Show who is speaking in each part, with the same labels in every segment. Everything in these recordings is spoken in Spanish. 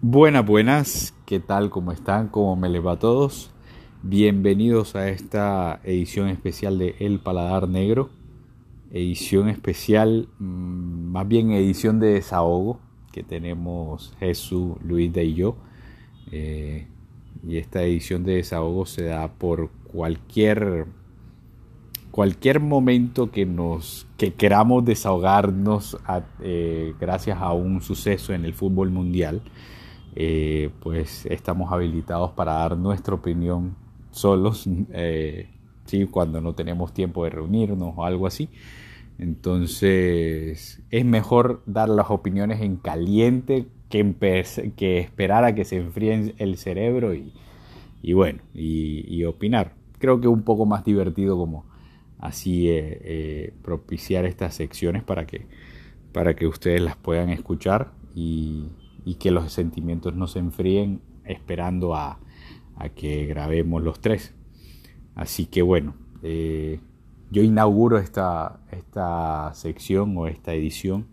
Speaker 1: Buenas, buenas, ¿qué tal? ¿Cómo están? ¿Cómo me les va a todos? Bienvenidos a esta edición especial de El Paladar Negro. Edición especial, mm, más bien edición de desahogo que tenemos Jesús, Luis y yo. Eh, y esta edición de desahogo se da por cualquier cualquier momento que nos que queramos desahogarnos eh, gracias a un suceso en el fútbol mundial eh, pues estamos habilitados para dar nuestra opinión solos, eh, cuando no tenemos tiempo de reunirnos o algo así. Entonces es mejor dar las opiniones en caliente que, que esperar a que se enfríe el cerebro y, y bueno, y, opinar. Creo que un poco más divertido como así eh, propiciar estas secciones para que, para que ustedes las puedan escuchar y, y que los sentimientos no se enfríen esperando a, que grabemos los tres. Así que bueno, eh, yo inauguro esta, esta sección o esta edición.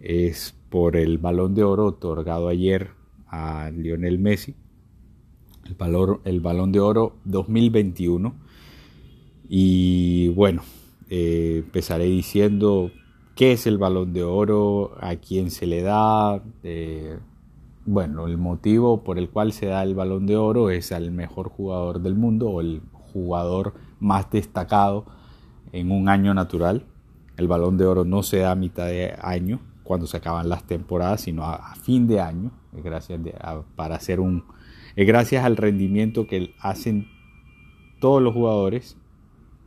Speaker 1: Es por el balón de oro otorgado ayer a Lionel Messi. El, valor, el balón de oro 2021. Y bueno, eh, empezaré diciendo qué es el balón de oro, a quién se le da. Eh, bueno, el motivo por el cual se da el balón de oro es al mejor jugador del mundo o el jugador más destacado en un año natural. El balón de oro no se da a mitad de año, cuando se acaban las temporadas, sino a, fin de año, gracias para hacer un, gracias al rendimiento que hacen todos los jugadores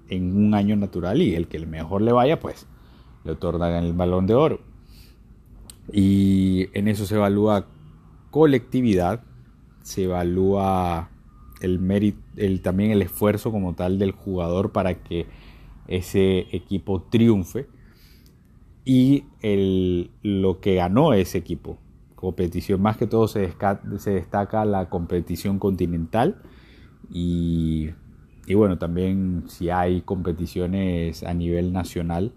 Speaker 1: en un año natural y el que mejor le vaya, pues le otorgan el balón de oro. Y en eso se evalúa colectividad, se evalúa el mérito, el, también el esfuerzo como tal del jugador para que ese equipo triunfe y el, lo que ganó ese equipo. Competición, más que todo se, se destaca la competición continental y, y bueno, también si hay competiciones a nivel nacional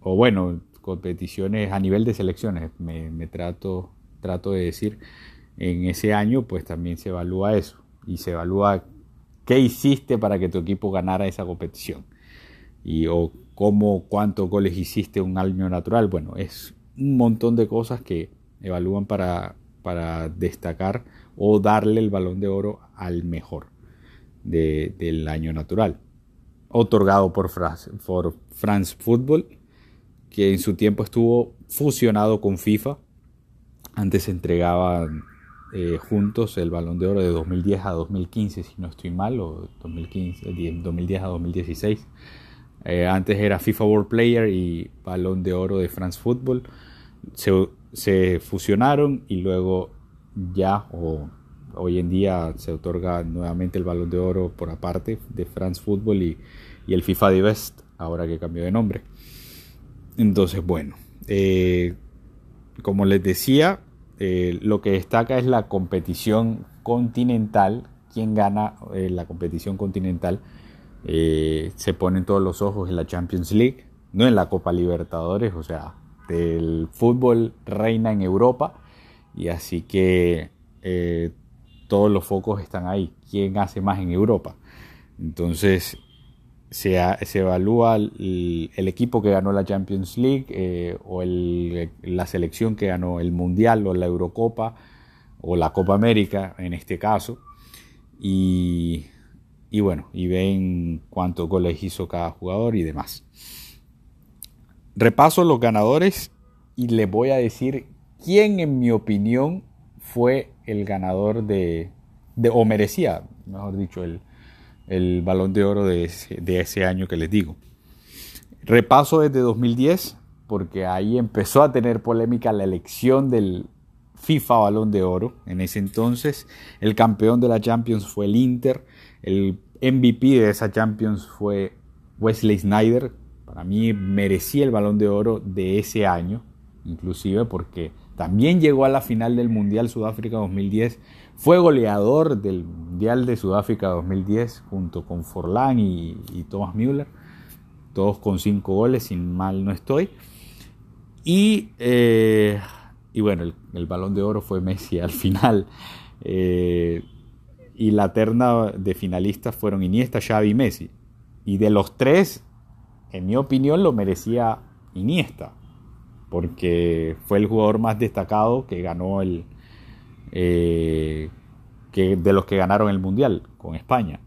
Speaker 1: o bueno, competiciones a nivel de selecciones, me, trato, trato de decir, en ese año pues también se evalúa eso y se evalúa qué hiciste para que tu equipo ganara esa competición y o cómo, cuántos goles hiciste un año natural. Bueno, es un montón de cosas que evalúan para, para destacar o darle el balón de oro al mejor del año natural otorgado por France, Football, que en su tiempo estuvo fusionado con FIFA. Antes se entregaban eh, juntos el balón de oro de 2010 a 2015, si no estoy mal, o 2015, 2010 a 2016. Eh, antes era FIFA World Player y balón de oro de France Football. Se, fusionaron y luego ya, hoy en día se otorga nuevamente el balón de oro por aparte de France Football y, el FIFA de Best, ahora que cambió de nombre. Entonces, bueno, eh, como les decía, eh, lo que destaca es la competición continental. Quien gana eh, la competición continental se ponen todos los ojos en la Champions League, no en la Copa Libertadores, o sea, el fútbol reina en Europa y así que todos los focos están ahí. ¿Quién hace más en Europa? Entonces se, evalúa el, equipo que ganó la Champions League eh, o la selección que ganó el Mundial o la Eurocopa o la Copa América en este caso. Y, y bueno, y ven cuántos goles hizo cada jugador y demás. Repaso los ganadores y les voy a decir quién en mi opinión fue el ganador de, o merecía, mejor dicho, el, el balón de oro de ese, año que les digo. Repaso desde 2010, porque ahí empezó a tener polémica la elección del FIFA Balón de Oro. En ese entonces, el campeón de la Champions fue el Inter, el MVP de esa Champions fue Wesley Snyder. Para mí merecía el balón de oro de ese año, inclusive porque también llegó a la final del Mundial Sudáfrica 2010. Fue goleador del Mundial de Sudáfrica 2010 junto con Forlán y, Thomas Müller. Todos con cinco goles, sin mal no estoy. Y eh, y bueno, el, balón de oro fue Messi al final. Eh, y la terna de finalistas fueron Iniesta, Xavi y Messi. Y de los tres, en mi opinión, lo merecía Iniesta, porque fue el jugador más destacado que ganó el, eh, que de los que ganaron el Mundial con España.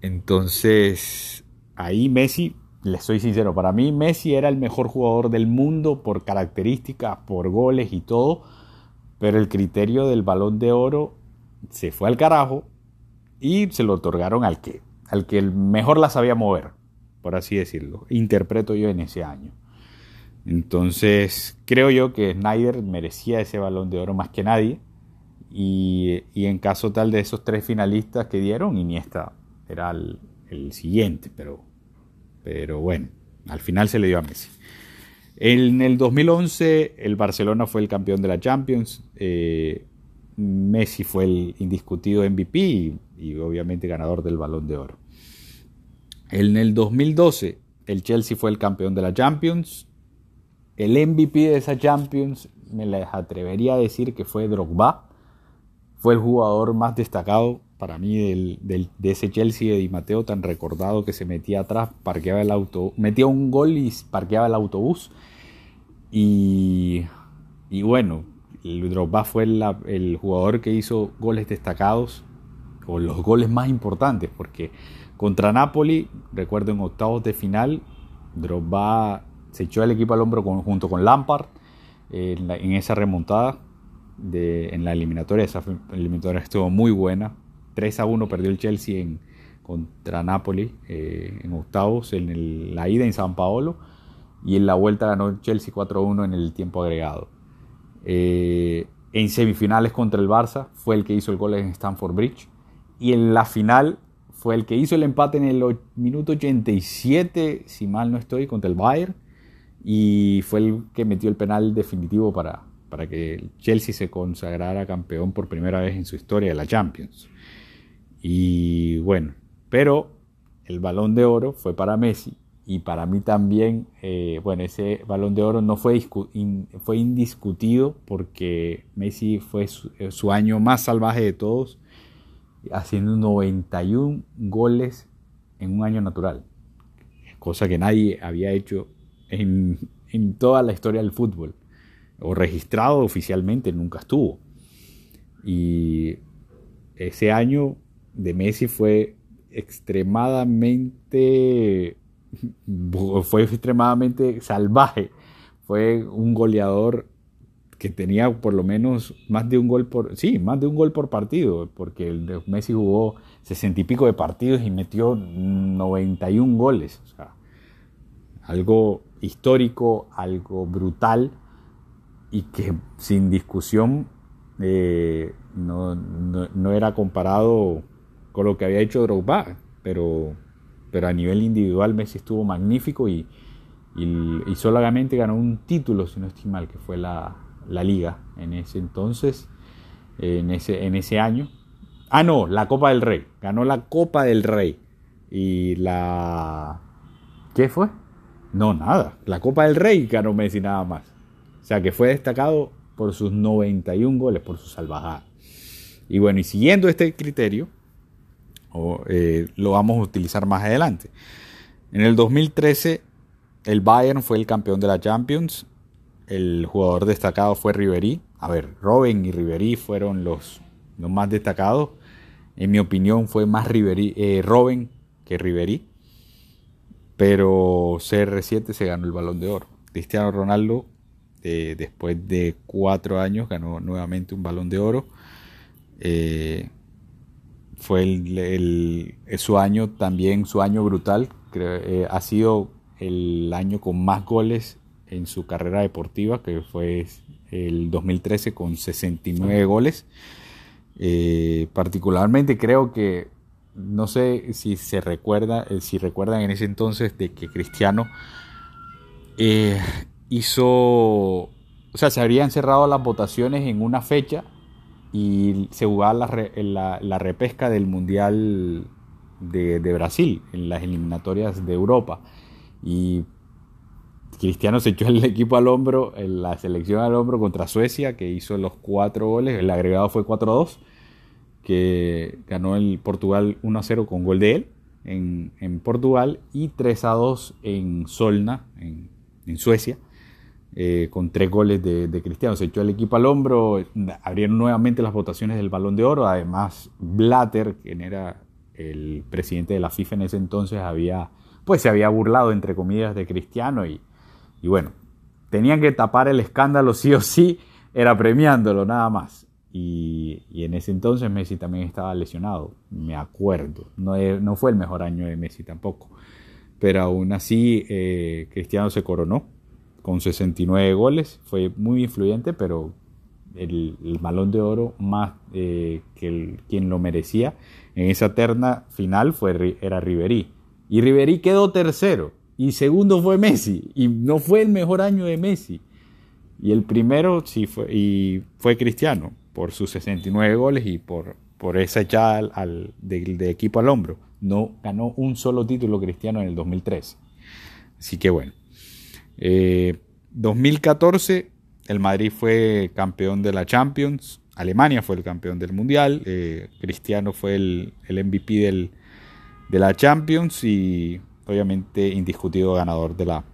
Speaker 1: Entonces, ahí Messi, les soy sincero, para mí Messi era el mejor jugador del mundo por características, por goles y todo, pero el criterio del balón de oro se fue al carajo y se lo otorgaron al que, al que mejor la sabía mover, por así decirlo. Interpreto yo en ese año. Entonces, creo yo que Snyder merecía ese balón de oro más que nadie. Y, en caso tal de esos tres finalistas que dieron, Iniesta era el, siguiente, pero, pero bueno, al final se le dio a Messi. En el 2011 el Barcelona fue el campeón de la Champions, eh, Messi fue el indiscutido MVP y, obviamente ganador del balón de oro. En el 2012 el Chelsea fue el campeón de la Champions, el MVP de esa Champions me les atrevería a decir que fue Drogba, fue el jugador más destacado para mí del, de ese Chelsea de Di Matteo tan recordado que se metía atrás, parqueaba el auto, metía un gol y parqueaba el autobús. Y, y bueno, Drogba fue el jugador que hizo goles destacados o los goles más importantes, porque contra Napoli, recuerdo en octavos de final, Drogba se echó el equipo al hombro junto con Lampard en esa remontada en la eliminatoria. Esa eliminatoria estuvo muy buena. 3 a 1 perdió el Chelsea en, contra Napoli eh, en octavos, en la ida en San Paolo. Y en la vuelta ganó el Chelsea 4 a 1 en el tiempo agregado. Eh, en semifinales contra el Barça fue el que hizo el gol en Stamford Bridge. Y en la final fue el que hizo el empate en el minuto 87, si mal no estoy, contra el Bayern. Y fue el que metió el penal definitivo para, para que el Chelsea se consagrara campeón por primera vez en su historia de la Champions. Y bueno, pero el balón de oro fue para Messi y para mí también, eh, bueno, ese balón de oro no fue, fue indiscutido porque Messi fue eh, su, año más salvaje de todos, haciendo 91 goles en un año natural, cosa que nadie había hecho en, en toda la historia del fútbol o registrado oficialmente nunca estuvo. Y ese año de Messi fue extremadamente fue extremadamente salvaje. Fue un goleador que tenía por lo menos más de un gol por sí, más de un gol por partido, porque el Messi jugó sesenta y pico de partidos y metió 91 goles, o sea, algo histórico, algo brutal y que sin discusión eh, no, era comparado con lo que había hecho Drogba, pero, pero a nivel individual Messi estuvo magnífico y, y, solamente ganó un título, si no estoy mal, que fue la, liga en ese entonces, en ese, en ese año. Ah, no, la Copa del Rey, ganó la Copa del Rey y la... ¿Qué fue? No, nada, la Copa del Rey ganó Messi nada más. O sea que fue destacado por sus 91 goles, por su salvajada. Y bueno, y siguiendo este criterio, eh, lo vamos a utilizar más adelante. En el 2013, el Bayern fue el campeón de la Champions. El jugador destacado fue Ribery. A ver, Robin y Ribery fueron los, más destacados. En mi opinión, fue más Ribery, eh, Robin que Ribery. Pero CR7 se ganó el balón de oro. Cristiano Ronaldo después de cuatro años ganó nuevamente un balón de oro. Eh, fue el, su año también, su año brutal. Eh, ha sido el año con más goles en su carrera deportiva, que fue el 2013 con 69 goles. Eh, particularmente creo que, no sé si se recuerda, si recuerdan en ese entonces de que Cristiano hizo, o sea, se habrían cerrado las votaciones en una fecha y se jugaba la, la, repesca del Mundial de, Brasil en las eliminatorias de Europa. Y Cristiano se echó el equipo al hombro, la selección al hombro contra Suecia, que hizo los cuatro goles, el agregado fue 4-2, que ganó el Portugal 1-0 con gol de él en, Portugal y 3-2 en Solna, en, Suecia. Eh, con tres goles de, de, Cristiano. Se echó el equipo al hombro, abrieron nuevamente las votaciones del Balón de Oro. Además, Blatter, quien era el presidente de la FIFA en ese entonces, había, pues se había burlado, entre comillas, de Cristiano y, y bueno, tenían que tapar el escándalo sí o sí, era premiándolo nada más. Y, en ese entonces Messi también estaba lesionado, me acuerdo. No, no fue el mejor año de Messi tampoco. Pero aún así, eh, Cristiano se coronó con 69 goles. Fue muy influyente, pero el, balón de oro más eh, que quien lo merecía en esa terna final fue, era Riverí. Y Riverí quedó tercero y segundo fue Messi y no fue el mejor año de Messi. Y el primero sí fue y fue Cristiano por sus 69 goles y por, por esa echada al, de, equipo al hombro. No ganó un solo título Cristiano en el 2013. Así que bueno. 2014 eh, el Madrid fue campeón de la Champions. Alemania fue el campeón del Mundial. Eh, Cristiano fue el, el MVP del, de la Champions y obviamente indiscutido ganador de la,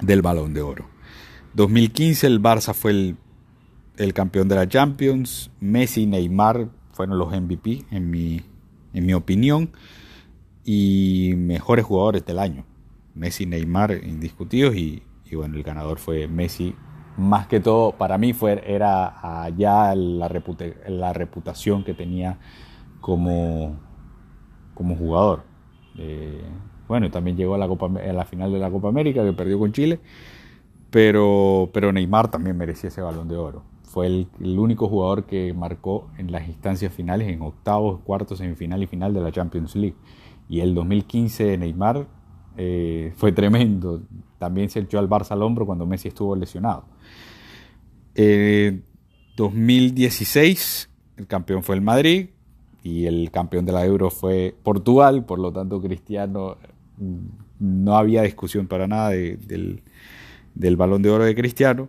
Speaker 1: del balón de oro. 2015 el Barça fue el, el campeón de la Champions, Messi Neymar fueron los MVP en mi, en mi opinión y mejores jugadores del año. Messi Neymar indiscutidos y, y bueno, el ganador fue Messi. Más que todo, para mí fue, era allá la, la reputación que tenía como, como jugador. Eh, bueno, también llegó a la, Copa, a la final de la Copa América, que perdió con Chile. Pero, pero Neymar también merecía ese balón de oro. Fue el, único jugador que marcó en las instancias finales, en octavos, cuartos, semifinal y final de la Champions League. Y el 2015 de Neymar eh, fue tremendo. También se echó al Barça al hombro cuando Messi estuvo lesionado. 2016, eh, el campeón fue el Madrid y el campeón de la Euro fue Portugal, por lo tanto Cristiano no había discusión para nada del, balón de oro de Cristiano.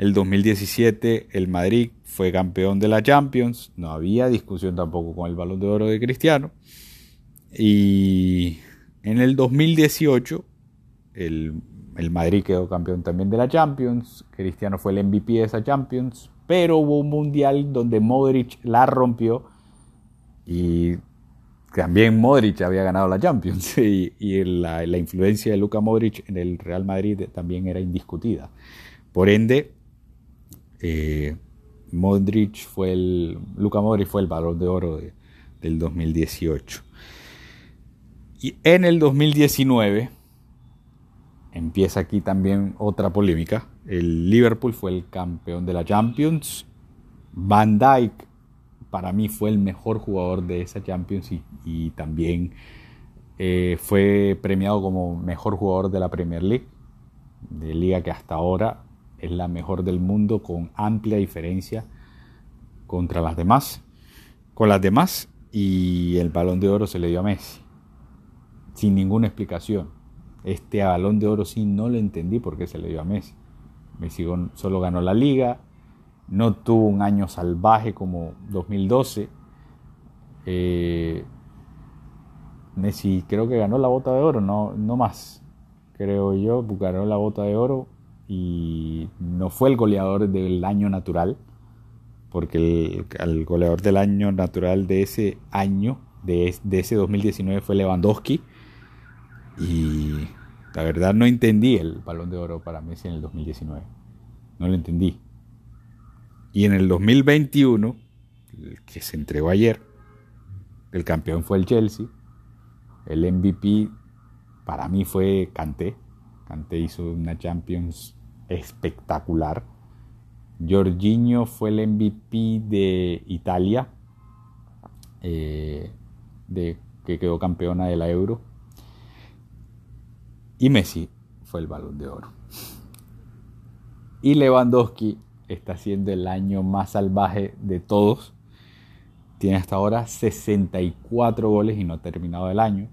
Speaker 1: El 2017 el Madrid fue campeón de la Champions, no había discusión tampoco con el balón de oro de Cristiano. Y en el 2018 el, el Madrid quedó campeón también de la Champions, Cristiano fue el MVP de esa Champions, pero hubo un mundial donde Modric la rompió. Y también Modric había ganado la Champions. Y, la, influencia de Luka Modric en el Real Madrid también era indiscutida. Por ende, eh, Modric fue el, Luka Modric fue el balón de oro del 2018. Y en el 2019 empieza aquí también otra polémica. El Liverpool fue el campeón de la Champions. Van Dijk para mí fue el mejor jugador de esa Champions y, también eh, fue premiado como mejor jugador de la Premier League, de liga que hasta ahora es la mejor del mundo con amplia diferencia contra las demás, con las demás y el balón de oro se le dio a Messi, sin ninguna explicación. Este balón de oro sí no lo entendí por qué se le dio a Messi. Messi solo ganó la liga, no tuvo un año salvaje como 2012. Eh, Messi creo que ganó la bota de oro, no, no más, creo yo, ganó la bota de oro y no fue el goleador del año natural, porque el, goleador del año natural de ese año, de, de ese 2019 fue Lewandowski y la verdad no entendí el balón de oro para Messi en el 2019, no lo entendí. Y en el 2021, que se entregó ayer, el campeón fue el Chelsea. El MVP para mí fue Kanté. Kanté hizo una Champions espectacular. Jorginho fue el MVP de Italia, eh, de, que quedó campeona de la Euro. Y Messi fue el balón de oro. Y Lewandowski está siendo el año más salvaje de todos. Tiene hasta ahora 64 goles y no ha terminado el año.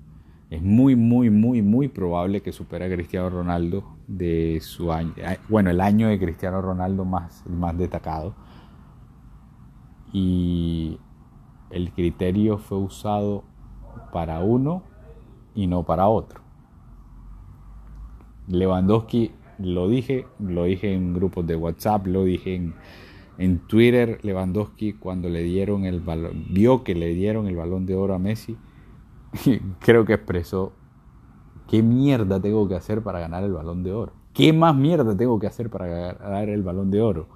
Speaker 1: Es muy, muy, muy, muy probable que supere a Cristiano Ronaldo de su año, bueno, el año de Cristiano Ronaldo más, más destacado. Y el criterio fue usado para uno y no para otro. Lewandowski, lo dije, lo dije en grupos de WhatsApp, lo dije en, en Twitter, Lewandowski cuando le dieron el balón, vio que le dieron el balón de oro a Messi, creo que expresó ¿Qué mierda tengo que hacer para ganar el balón de oro? ¿Qué más mierda tengo que hacer para ganar el balón de oro?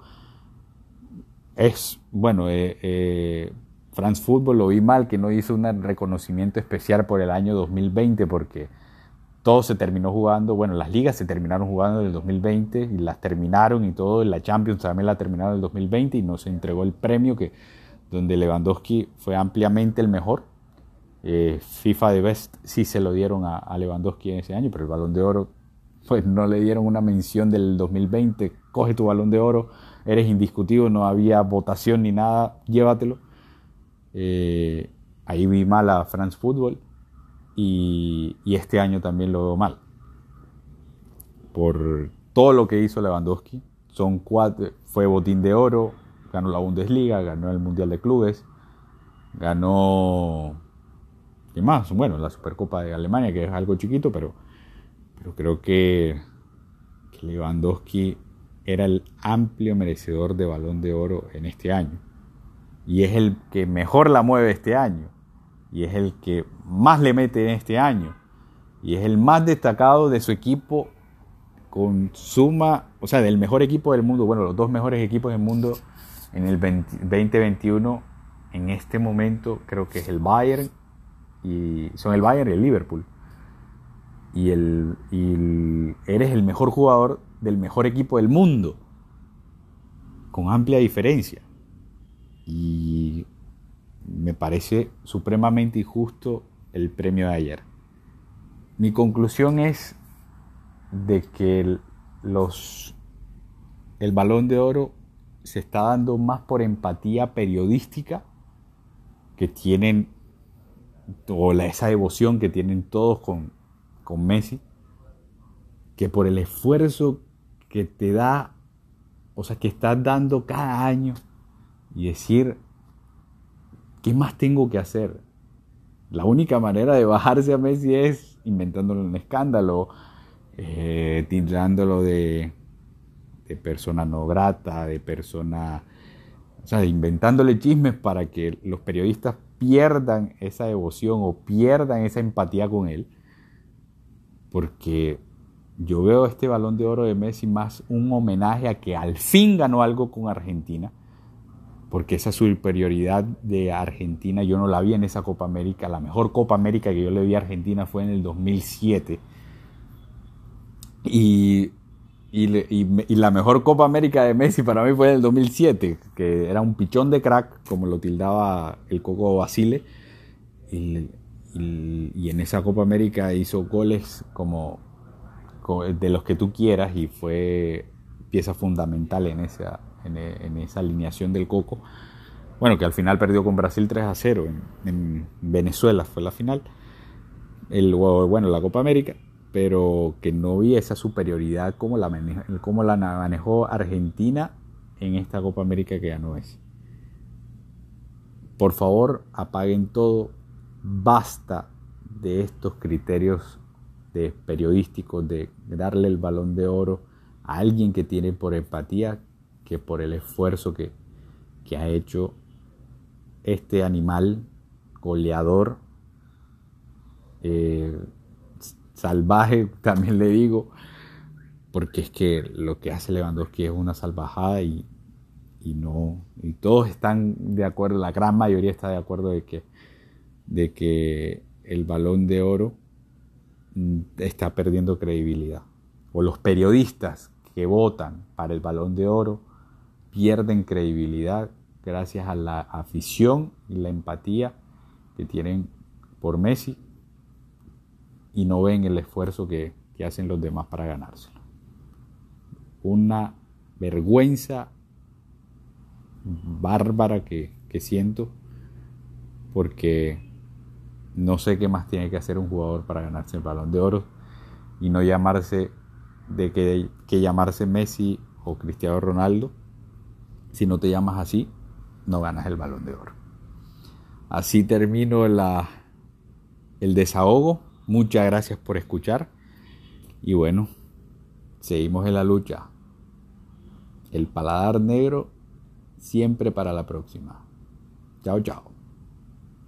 Speaker 1: Es, bueno, eh, eh, France Football lo vi mal, que no hizo un reconocimiento especial por el año 2020, porque todo se terminó jugando, bueno, las ligas se terminaron jugando en el 2020 y las terminaron y todo, la Champions también la terminaron en el 2020 y no se entregó el premio que donde Lewandowski fue ampliamente el mejor eh, FIFA de Best sí se lo dieron a, Lewandowski en ese año, pero el balón de oro, pues no le dieron una mención del 2020. Coge tu balón de oro, eres indiscutido, no había votación ni nada, llévatelo. Eh, ahí vi mal a France Football y, este año también lo veo mal. Por todo lo que hizo Lewandowski, son fue botín de oro, ganó la Bundesliga, ganó el Mundial de Clubes, ganó y más, bueno, la Supercopa de Alemania, que es algo chiquito, pero, pero creo que, Lewandowski era el amplio merecedor de balón de oro en este año. Y es el que mejor la mueve este año. Y es el que más le mete en este año. Y es el más destacado de su equipo con suma, o sea, del mejor equipo del mundo, bueno, los dos mejores equipos del mundo en el 2021, en este momento creo que es el Bayern y son el Bayern y el Liverpool. Y, el, eres el mejor jugador del mejor equipo del mundo, con amplia diferencia. Y me parece supremamente injusto el premio de ayer. Mi conclusión es de que los, el balón de oro se está dando más por empatía periodística que tienen o la, esa devoción que tienen todos con, con Messi, que por el esfuerzo que te da, o sea, que estás dando cada año y decir, ¿qué más tengo que hacer? La única manera de bajarse a Messi es inventándole un escándalo, eh, de, de persona no grata, de persona, o sea, inventándole chismes para que los periodistas pierdan esa devoción o pierdan esa empatía con él, porque yo veo este balón de oro de Messi más un homenaje a que al fin ganó algo con Argentina, porque esa superioridad de Argentina yo no la vi en esa Copa América, la mejor Copa América que yo le vi a Argentina fue en el 2007. Y y, la mejor Copa América de Messi para mí fue en el 2007, que era un pichón de crack, como lo tildaba el Coco Basile. Y, en esa Copa América hizo goles como, de los que tú quieras y fue pieza fundamental en esa, en, esa alineación del Coco. Bueno, que al final perdió con Brasil 3 a 0 en, en Venezuela, fue la final. El, bueno, la Copa América pero que no vi esa superioridad como la, como la manejó Argentina en esta Copa América que ganó Messi. Por favor, apaguen todo, basta de estos criterios de periodísticos de darle el balón de oro a alguien que tiene por empatía que por el esfuerzo que, que ha hecho este animal goleador eh, salvaje, también le digo, porque es que lo que hace Lewandowski es una salvajada y, no, y todos están de acuerdo, la gran mayoría está de acuerdo de que, de que el balón de oro mm, está perdiendo credibilidad. O los periodistas que votan para el balón de oro pierden credibilidad gracias a la afición y la empatía que tienen por Messi y no ven el esfuerzo que, hacen los demás para ganárselo. Una vergüenza bárbara que, que siento porque no sé qué más tiene que hacer un jugador para ganarse el balón de oro y no llamarse de que, que llamarse Messi o Cristiano Ronaldo. Si no te llamas así, no ganas el balón de oro. Así termino el desahogo. Muchas gracias por escuchar. Y bueno, seguimos en la lucha. El paladar negro siempre para la próxima. Chao, chao.